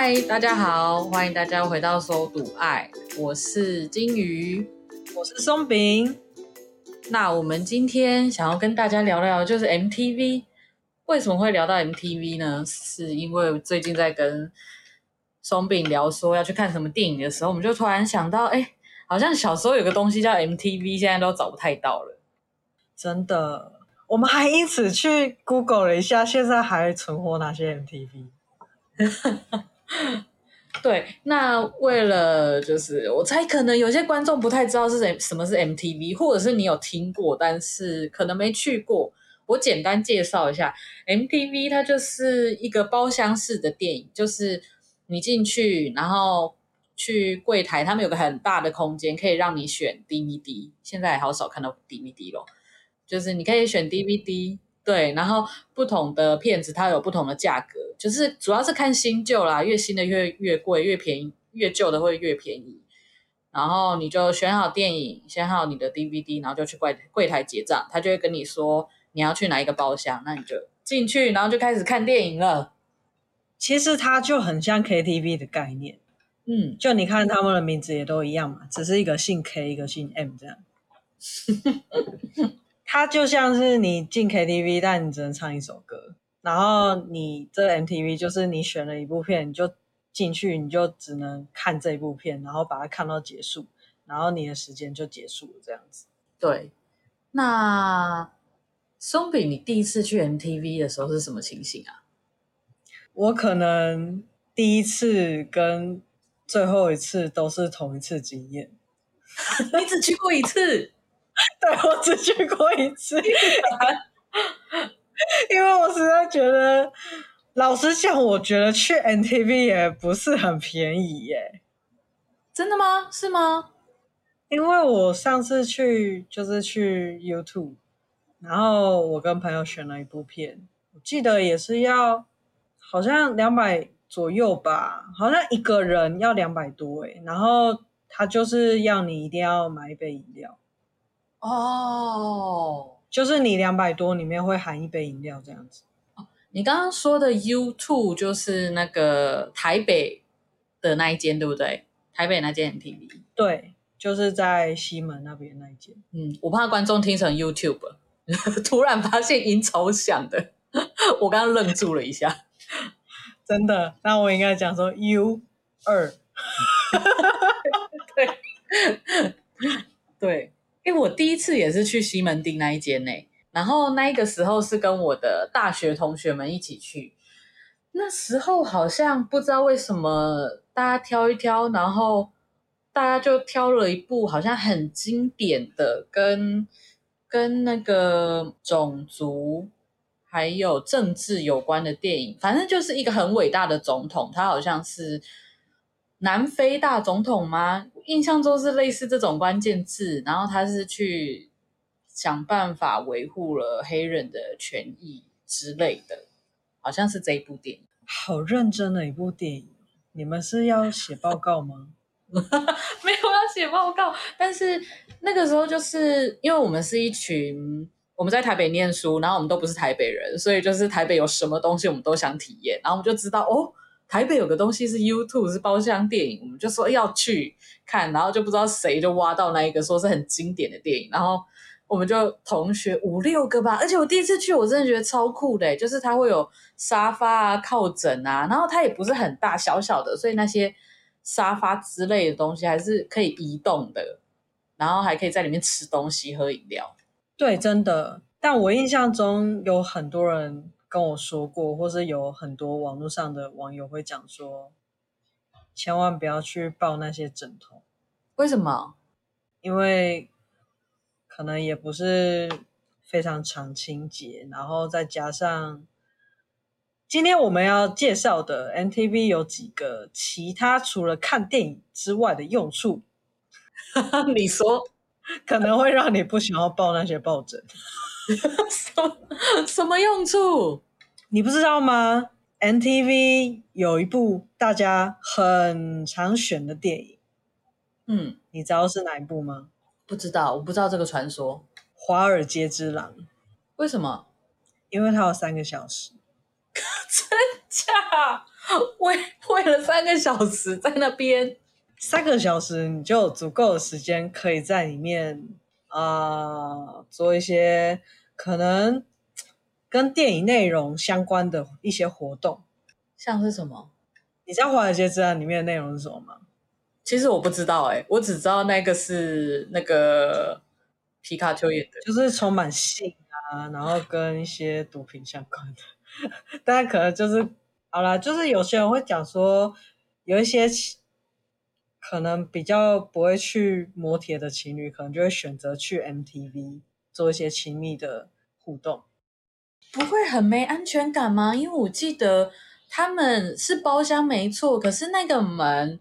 嗨，大家好，欢迎大家回到搜读爱，我是金鱼，我是松饼。那我们今天想要跟大家聊聊，就是 MTV。为什么会聊到 MTV 呢？是因为最近在跟松饼聊说要去看什么电影的时候，我们就突然想到，哎，好像小时候有个东西叫 MTV，现在都找不太到了。真的，我们还因此去 Google 了一下，现在还存活哪些 MTV？对，那为了就是我猜可能有些观众不太知道是什什么是 MTV，或者是你有听过，但是可能没去过。我简单介绍一下 MTV，它就是一个包厢式的电影，就是你进去，然后去柜台，他们有个很大的空间，可以让你选 DVD。现在好少看到 DVD 咯，就是你可以选 DVD。对，然后不同的片子它有不同的价格，就是主要是看新旧啦，越新的越越贵，越便宜越旧的会越便宜。然后你就选好电影，选好你的 DVD，然后就去柜柜台结账，他就会跟你说你要去哪一个包厢，那你就进去，然后就开始看电影了。其实它就很像 KTV 的概念，嗯，就你看他们的名字也都一样嘛，只是一个姓 K，一个姓 M 这样。它就像是你进 KTV，但你只能唱一首歌。然后你这 MTV 就是你选了一部片，你就进去，你就只能看这部片，然后把它看到结束，然后你的时间就结束了，这样子。对。那松饼，你第一次去 MTV 的时候是什么情形啊？我可能第一次跟最后一次都是同一次经验。你只去过一次？对，我只去过一次，因为我实在觉得，老实讲，我觉得去 NTV 也不是很便宜耶。真的吗？是吗？因为我上次去就是去 YouTube，然后我跟朋友选了一部片，我记得也是要好像两百左右吧，好像一个人要两百多诶，然后他就是要你一定要买一杯饮料。哦，oh, 就是你两百多里面会含一杯饮料这样子。哦，你刚刚说的 U2 就是那个台北的那一间，对不对？台北那间 MTV。对，就是在西门那边那一间。嗯，我怕观众听成 YouTube，突然发现音超响的，我刚刚愣住了一下。真的？那我应该讲说 U 二。对，对。因为我第一次也是去西门町那一间呢，然后那个时候是跟我的大学同学们一起去，那时候好像不知道为什么大家挑一挑，然后大家就挑了一部好像很经典的，跟跟那个种族还有政治有关的电影，反正就是一个很伟大的总统，他好像是。南非大总统吗？印象中是类似这种关键字，然后他是去想办法维护了黑人的权益之类的，好像是这一部电影。好认真的一部电影，你们是要写报告吗？没有要写报告，但是那个时候就是因为我们是一群我们在台北念书，然后我们都不是台北人，所以就是台北有什么东西我们都想体验，然后我们就知道哦。台北有个东西是 YouTube，是包厢电影，我们就说要去看，然后就不知道谁就挖到那一个说是很经典的电影，然后我们就同学五六个吧，而且我第一次去我真的觉得超酷的，就是它会有沙发啊、靠枕啊，然后它也不是很大，小小的，所以那些沙发之类的东西还是可以移动的，然后还可以在里面吃东西、喝饮料。对，真的，但我印象中有很多人。跟我说过，或是有很多网络上的网友会讲说，千万不要去抱那些枕头。为什么？因为可能也不是非常常清洁，然后再加上今天我们要介绍的 NTV 有几个其他除了看电影之外的用处。你说可能会让你不想要抱那些抱枕。什么什么用处？你不知道吗？NTV 有一部大家很常选的电影，嗯，你知道是哪一部吗？不知道，我不知道这个传说。《华尔街之狼》。为什么？因为它有三个小时。真假？为为了三个小时在那边，三个小时你就有足够的时间可以在里面啊、呃、做一些可能跟电影内容相关的一些活动，像是什么？你知道华尔街之狼里面的内容是什么吗？其实我不知道哎、欸，我只知道那个是那个皮卡丘演的，就是充满性啊，然后跟一些毒品相关的，大家可能就是好啦，就是有些人会讲说，有一些可能比较不会去摩铁的情侣，可能就会选择去 MTV 做一些亲密的互动，不会很没安全感吗？因为我记得。他们是包厢没错，可是那个门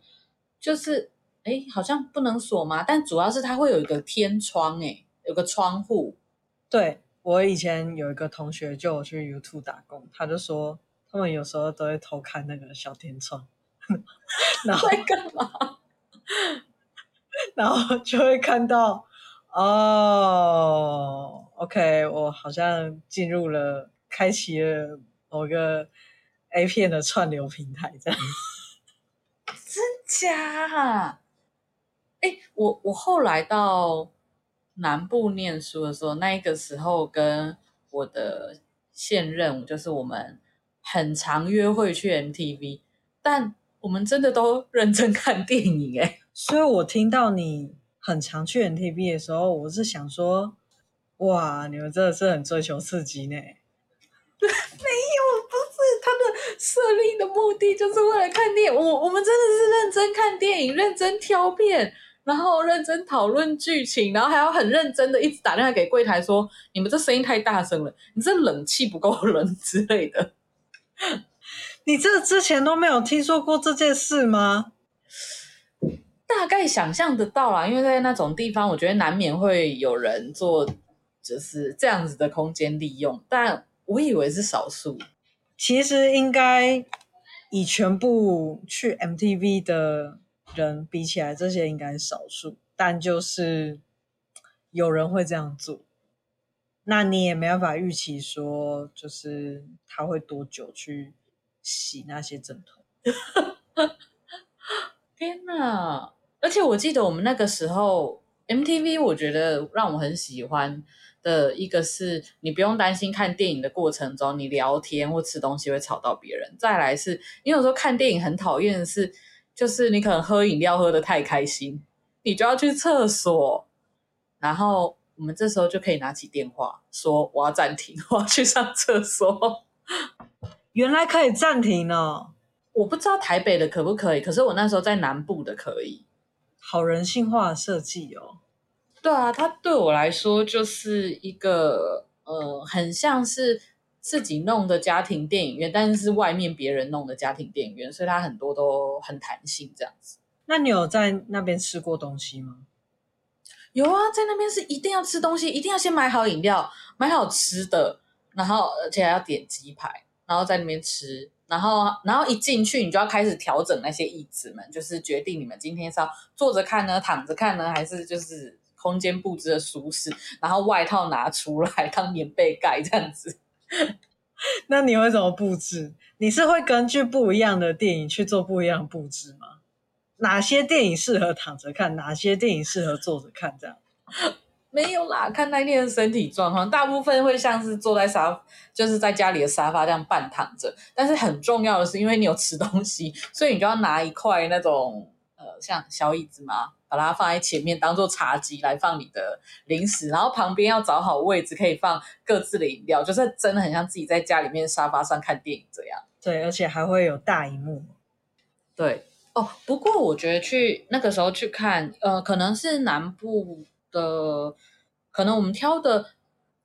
就是哎，好像不能锁吗？但主要是它会有一个天窗，哎，有个窗户。对，我以前有一个同学就有去 YouTube 打工，他就说他们有时候都会偷看那个小天窗，然后在干嘛？然后就会看到哦，OK，我好像进入了，开启了某个。A 片的串流平台这样，真假？哎，我我后来到南部念书的时候，那个时候跟我的现任，就是我们很常约会去 MTV，但我们真的都认真看电影哎。所以我听到你很常去 NTV 的时候，我是想说，哇，你们真的是很追求刺激呢。没有，不是他的设立的目的，就是为了看电影。我我们真的是认真看电影，认真挑片，然后认真讨论剧情，然后还要很认真的一直打电话给柜台说：“你们这声音太大声了，你这冷气不够 冷之类的。”你这之前都没有听说过这件事吗？大概想象得到啦，因为在那种地方，我觉得难免会有人做就是这样子的空间利用，但。我以为是少数，其实应该以全部去 MTV 的人比起来，这些应该是少数。但就是有人会这样做，那你也没办法预期说，就是他会多久去洗那些枕头。天哪！而且我记得我们那个时候 MTV，我觉得让我很喜欢。的一个是你不用担心看电影的过程中你聊天或吃东西会吵到别人。再来是，你有时候看电影很讨厌的是，就是你可能喝饮料喝得太开心，你就要去厕所，然后我们这时候就可以拿起电话说我要暂停，我要去上厕所。原来可以暂停呢？我不知道台北的可不可以，可是我那时候在南部的可以。好人性化的设计哦。对啊，它对我来说就是一个呃，很像是自己弄的家庭电影院，但是是外面别人弄的家庭电影院，所以它很多都很弹性这样子。那你有在那边吃过东西吗？有啊，在那边是一定要吃东西，一定要先买好饮料，买好吃的，然后而且还要点鸡排，然后在那边吃，然后然后一进去你就要开始调整那些椅子们，就是决定你们今天是要坐着看呢，躺着看呢，还是就是。空间布置的舒适，然后外套拿出来当棉被盖这样子。那你会怎么布置？你是会根据不一样的电影去做不一样的布置吗？哪些电影适合躺着看？哪些电影适合坐着看？这样？没有啦，看那天的身体状况，大部分会像是坐在沙，就是在家里的沙发这样半躺着。但是很重要的是，因为你有吃东西，所以你就要拿一块那种呃，像小椅子嘛。把它放在前面，当做茶几来放你的零食，然后旁边要找好位置，可以放各自的饮料，就是真的很像自己在家里面沙发上看电影这样。对，而且还会有大荧幕。对哦，不过我觉得去那个时候去看，呃，可能是南部的，可能我们挑的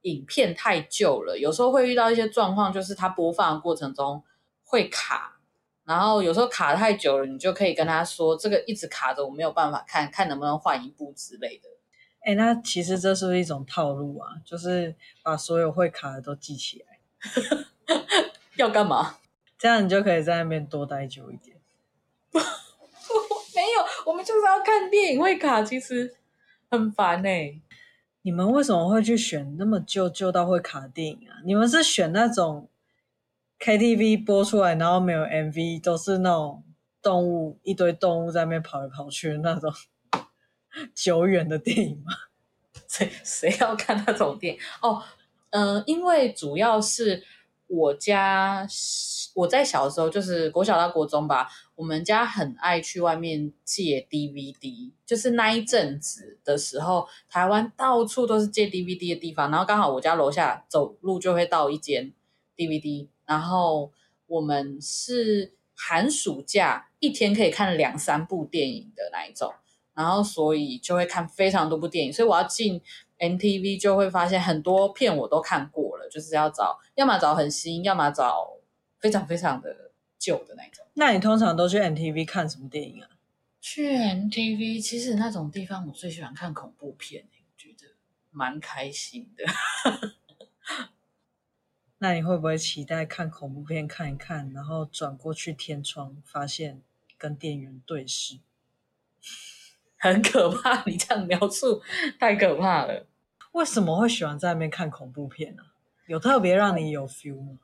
影片太旧了，有时候会遇到一些状况，就是它播放的过程中会卡。然后有时候卡太久了，你就可以跟他说：“这个一直卡着，我没有办法看，看能不能换一部之类的。”哎，那其实这是不是一种套路啊？就是把所有会卡的都记起来，要干嘛？这样你就可以在那边多待久一点。没有，我们就是要看电影会卡，其实很烦呢、欸。你们为什么会去选那么旧旧到会卡电影啊？你们是选那种？KTV 播出来，然后没有 MV，都是那种动物一堆动物在那边跑来跑去的那种 久远的电影吗？谁谁要看那种电影？哦，嗯、因为主要是我家我在小时候，就是国小到国中吧，我们家很爱去外面借 DVD，就是那一阵子的时候，台湾到处都是借 DVD 的地方，然后刚好我家楼下走路就会到一间 DVD。然后我们是寒暑假一天可以看两三部电影的那一种，然后所以就会看非常多部电影。所以我要进 MTV 就会发现很多片我都看过了，就是要找，要么找很新，要么找非常非常的旧的那种。那你通常都去 MTV 看什么电影啊？去 MTV 其实那种地方我最喜欢看恐怖片，觉得蛮开心的。那你会不会期待看恐怖片看一看，然后转过去天窗，发现跟店员对视？很可怕，你这样描述太可怕了。为什么会喜欢在那边看恐怖片呢？有特别让你有 feel 吗？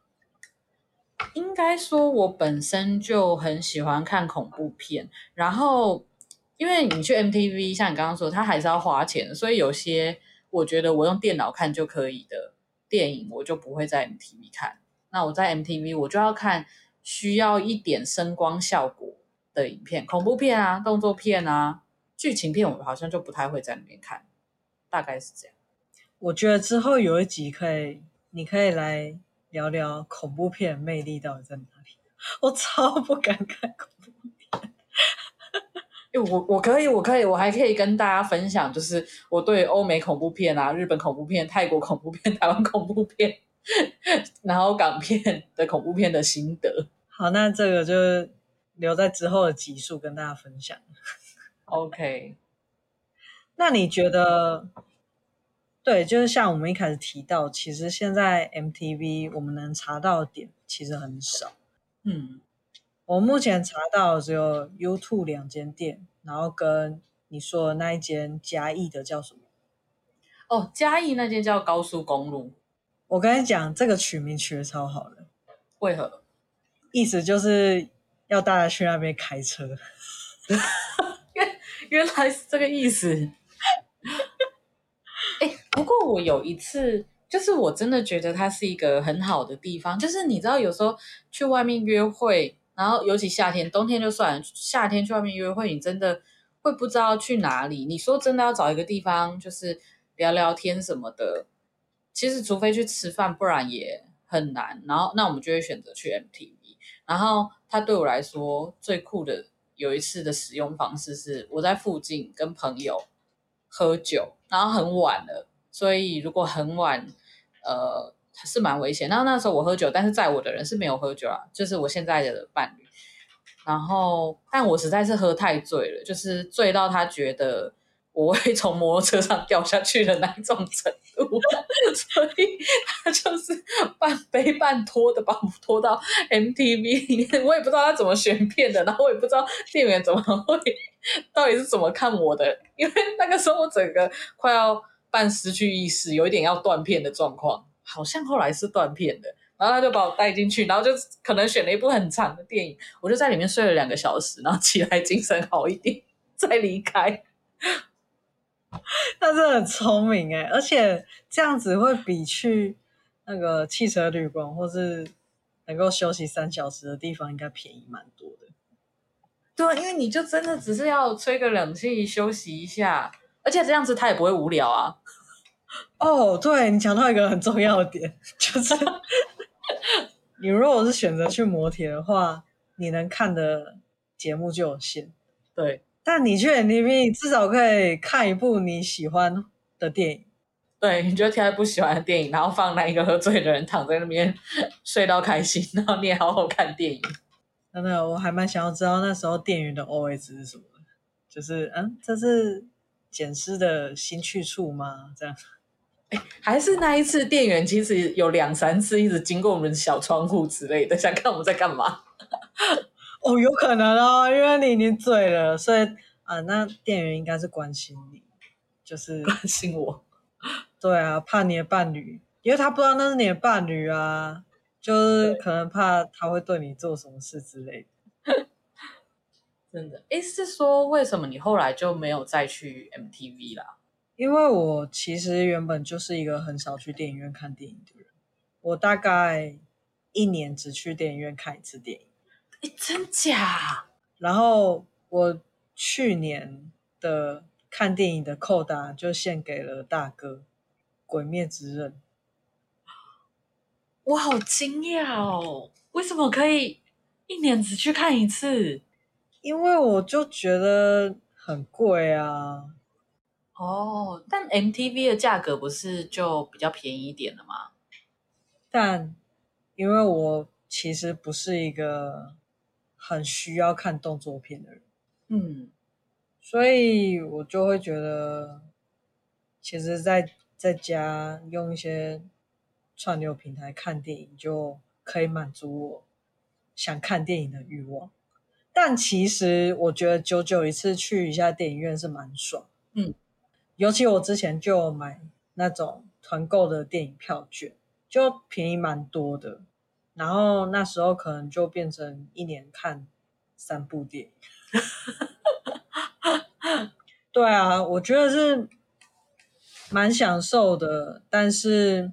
应该说，我本身就很喜欢看恐怖片，然后因为你去 MTV，像你刚刚说，它还是要花钱，所以有些我觉得我用电脑看就可以的。电影我就不会在 MTV 看，那我在 MTV 我就要看需要一点声光效果的影片，恐怖片啊、动作片啊、剧情片，我好像就不太会在里面看，大概是这样。我觉得之后有一集可以，你可以来聊聊恐怖片魅力到底在哪里。我超不敢看恐怖片。我我可以，我可以，我还可以跟大家分享，就是我对欧美恐怖片啊、日本恐怖片、泰国恐怖片、台湾恐怖片，然后港片的恐怖片的心得。好，那这个就留在之后的集数跟大家分享。OK，那你觉得，对，就是像我们一开始提到，其实现在 MTV 我们能查到的点其实很少。嗯。我目前查到只有 YouTube 两间店，然后跟你说的那一间嘉义的叫什么？哦，嘉义那间叫高速公路。我跟你讲，这个取名取的超好的。为何？意思就是要大家去那边开车。原原来是这个意思。不过我有一次，就是我真的觉得它是一个很好的地方。就是你知道，有时候去外面约会。然后，尤其夏天，冬天就算了。夏天去外面约会，你真的会不知道去哪里。你说真的要找一个地方，就是聊聊天什么的，其实除非去吃饭，不然也很难。然后，那我们就会选择去 MTV。然后，它对我来说最酷的有一次的使用方式是，我在附近跟朋友喝酒，然后很晚了，所以如果很晚，呃。是蛮危险。然后那时候我喝酒，但是载我的人是没有喝酒啊，就是我现在的伴侣。然后，但我实在是喝太醉了，就是醉到他觉得我会从摩托车上掉下去的那种程度，所以他就是半背半拖的把我拖到 MTV 里面。我也不知道他怎么选片的，然后我也不知道店员怎么会，到底是怎么看我的，因为那个时候我整个快要半失去意识，有一点要断片的状况。好像后来是断片的，然后他就把我带进去，然后就可能选了一部很长的电影，我就在里面睡了两个小时，然后起来精神好一点再离开。他真的很聪明哎，而且这样子会比去那个汽车旅馆或是能够休息三小时的地方应该便宜蛮多的。对，因为你就真的只是要吹个冷气休息一下，而且这样子他也不会无聊啊。哦，对，你讲到一个很重要的点，就是 你如果是选择去摩铁的话，你能看的节目就有限。对，但你去 NTV 至少可以看一部你喜欢的电影。对，你就挑一部喜欢的电影，然后放那一个喝醉的人躺在那边睡到开心，然后你也好好看电影。真的，我还蛮想要知道那时候店员的 OS 是什么，就是嗯，这是捡尸的新去处吗？这样。哎，还是那一次，店员其实有两三次一直经过我们小窗户之类的，想看我们在干嘛。哦，有可能哦，因为你已经醉了，所以啊，那店员应该是关心你，就是关心我。对啊，怕你的伴侣，因为他不知道那是你的伴侣啊。就是可能怕他会对你做什么事之类的。真的？诶，是说为什么你后来就没有再去 MTV 啦？因为我其实原本就是一个很少去电影院看电影的人，我大概一年只去电影院看一次电影。诶，真假？然后我去年的看电影的扣打就献给了大哥《鬼灭之刃》。我好惊讶哦！为什么可以一年只去看一次？因为我就觉得很贵啊。哦，但 MTV 的价格不是就比较便宜一点了吗？但因为我其实不是一个很需要看动作片的人，嗯，所以我就会觉得，其实在在家用一些串流平台看电影就可以满足我想看电影的欲望。但其实我觉得久久一次去一下电影院是蛮爽，嗯。尤其我之前就买那种团购的电影票券，就便宜蛮多的。然后那时候可能就变成一年看三部电影。对啊，我觉得是蛮享受的。但是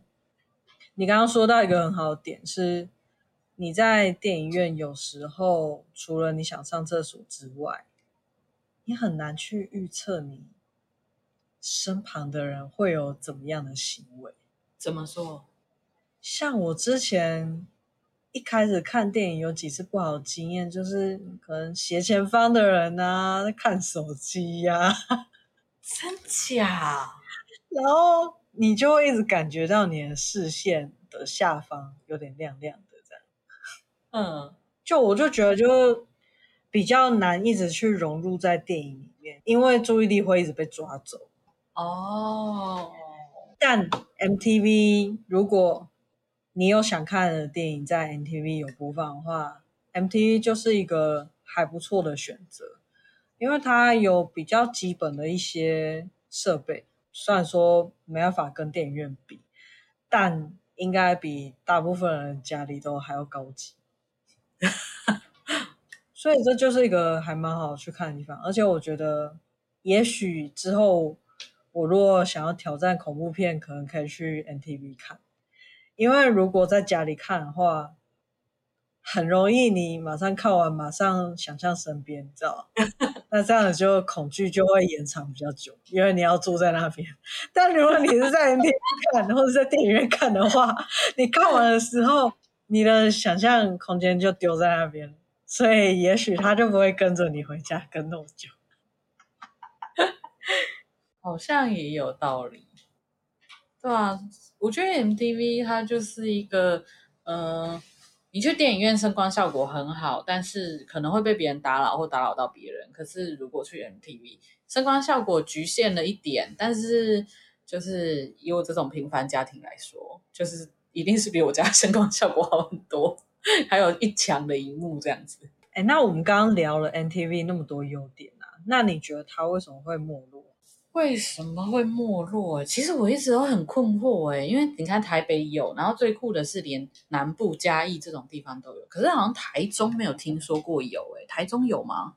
你刚刚说到一个很好的点是，你在电影院有时候除了你想上厕所之外，你很难去预测你。身旁的人会有怎么样的行为？怎么说？像我之前一开始看电影有几次不好的经验，就是可能斜前方的人啊在看手机呀、啊，真假？然后你就会一直感觉到你的视线的下方有点亮亮。嗯，就我就觉得就比较难一直去融入在电影里面，因为注意力会一直被抓走。哦，但 MTV 如果你有想看的电影在 MTV 有播放的话，MTV 就是一个还不错的选择，因为它有比较基本的一些设备，虽然说没办法跟电影院比，但应该比大部分人家里都还要高级，所以这就是一个还蛮好去看的地方，而且我觉得也许之后。我如果想要挑战恐怖片，可能可以去 NTV 看，因为如果在家里看的话，很容易你马上看完，马上想象身边，你知道 那这样子就恐惧就会延长比较久，因为你要住在那边。但如果你是在 NTV 看，或者在电影院看的话，你看完的时候，你的想象空间就丢在那边，所以也许他就不会跟着你回家跟那么久。好像也有道理，对啊，我觉得 MTV 它就是一个，呃，你去电影院声光效果很好，但是可能会被别人打扰或打扰到别人。可是如果去 MTV，声光效果局限了一点，但是就是以我这种平凡家庭来说，就是一定是比我家声光效果好很多，还有一墙的荧幕这样子。哎，那我们刚刚聊了 NTV 那么多优点啊，那你觉得它为什么会没落？为什么会没落？其实我一直都很困惑哎，因为你看台北有，然后最酷的是连南部嘉义这种地方都有，可是好像台中没有听说过有哎，台中有吗？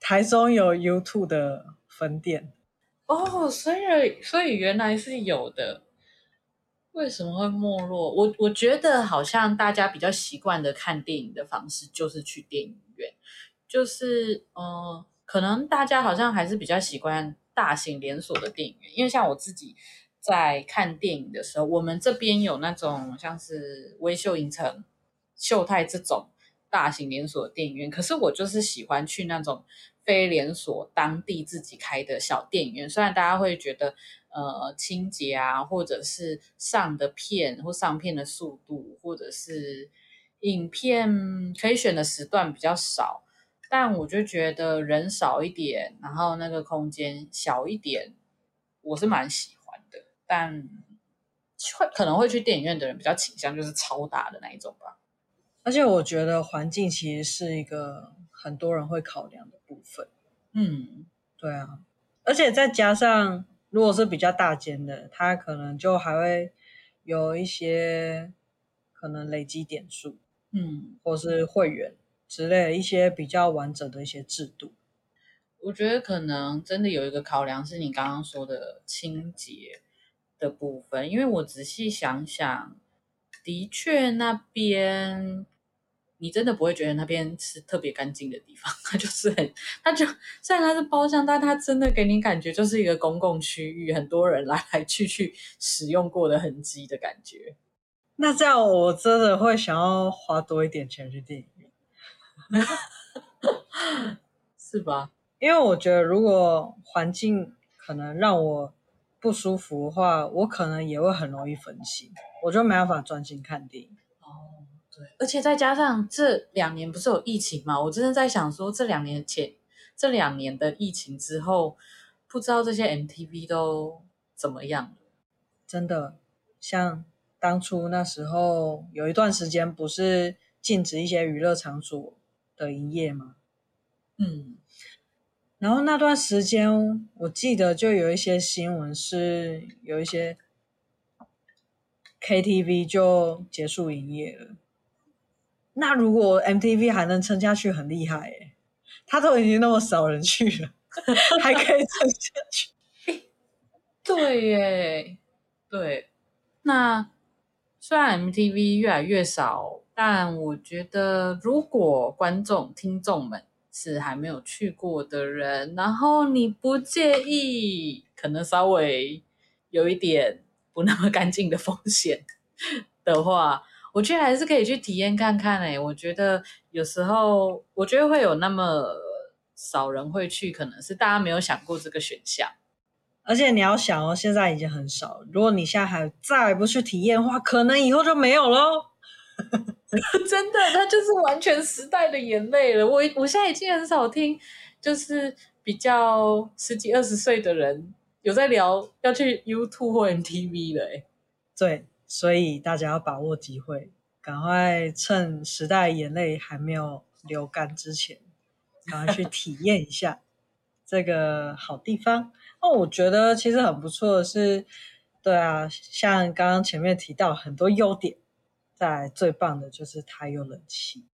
台中有 YouTube 的分店哦，所以所以原来是有的。为什么会没落？我我觉得好像大家比较习惯的看电影的方式就是去电影院，就是嗯、呃，可能大家好像还是比较习惯。大型连锁的电影院，因为像我自己在看电影的时候，我们这边有那种像是微秀影城、秀泰这种大型连锁的电影院，可是我就是喜欢去那种非连锁、当地自己开的小电影院。虽然大家会觉得呃清洁啊，或者是上的片或上片的速度，或者是影片可以选的时段比较少。但我就觉得人少一点，然后那个空间小一点，我是蛮喜欢的。但会可能会去电影院的人比较倾向就是超大的那一种吧。而且我觉得环境其实是一个很多人会考量的部分。嗯，对啊。而且再加上如果是比较大间的，它可能就还会有一些可能累积点数，嗯，或是会员之类的一些比较完整的一些制度。我觉得可能真的有一个考量是你刚刚说的清洁的部分，因为我仔细想想，的确那边。你真的不会觉得那边是特别干净的地方，它就是很，它就虽然它是包厢，但它真的给你感觉就是一个公共区域，很多人来来去去使用过的痕迹的感觉。那这样我真的会想要花多一点钱去电影院，是吧？因为我觉得如果环境可能让我不舒服的话，我可能也会很容易分心，我就没办法专心看电影。而且再加上这两年不是有疫情嘛？我真的在想说，这两年前这两年的疫情之后，不知道这些 MTV 都怎么样了。真的，像当初那时候有一段时间不是禁止一些娱乐场所的营业吗？嗯，然后那段时间我记得就有一些新闻是有一些 KTV 就结束营业了。那如果 MTV 还能撑下去，很厉害耶！他都已经那么少人去了，还可以撑下去。对耶，对。那虽然 MTV 越来越少，但我觉得如果观众、听众们是还没有去过的人，然后你不介意，可能稍微有一点不那么干净的风险的话。我觉得还是可以去体验看看诶，我觉得有时候，我觉得会有那么少人会去，可能是大家没有想过这个选项。而且你要想哦，现在已经很少，如果你现在还再不去体验的话，可能以后就没有喽。真的，它就是完全时代的眼泪了。我我现在已经很少听，就是比较十几二十岁的人有在聊要去 YouTube 或 MTV 了诶。对。所以大家要把握机会，赶快趁时代眼泪还没有流干之前，赶快去体验一下这个好地方。那我觉得其实很不错的是，对啊，像刚刚前面提到很多优点，在最棒的就是它有冷气。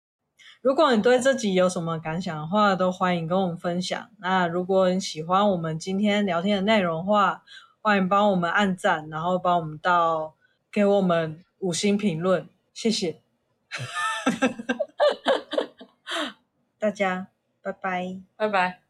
如果你对这集有什么感想的话，都欢迎跟我们分享。那如果你喜欢我们今天聊天的内容的话，欢迎帮我们按赞，然后帮我们到。给我们五星评论，谢谢，大家，拜拜，拜拜。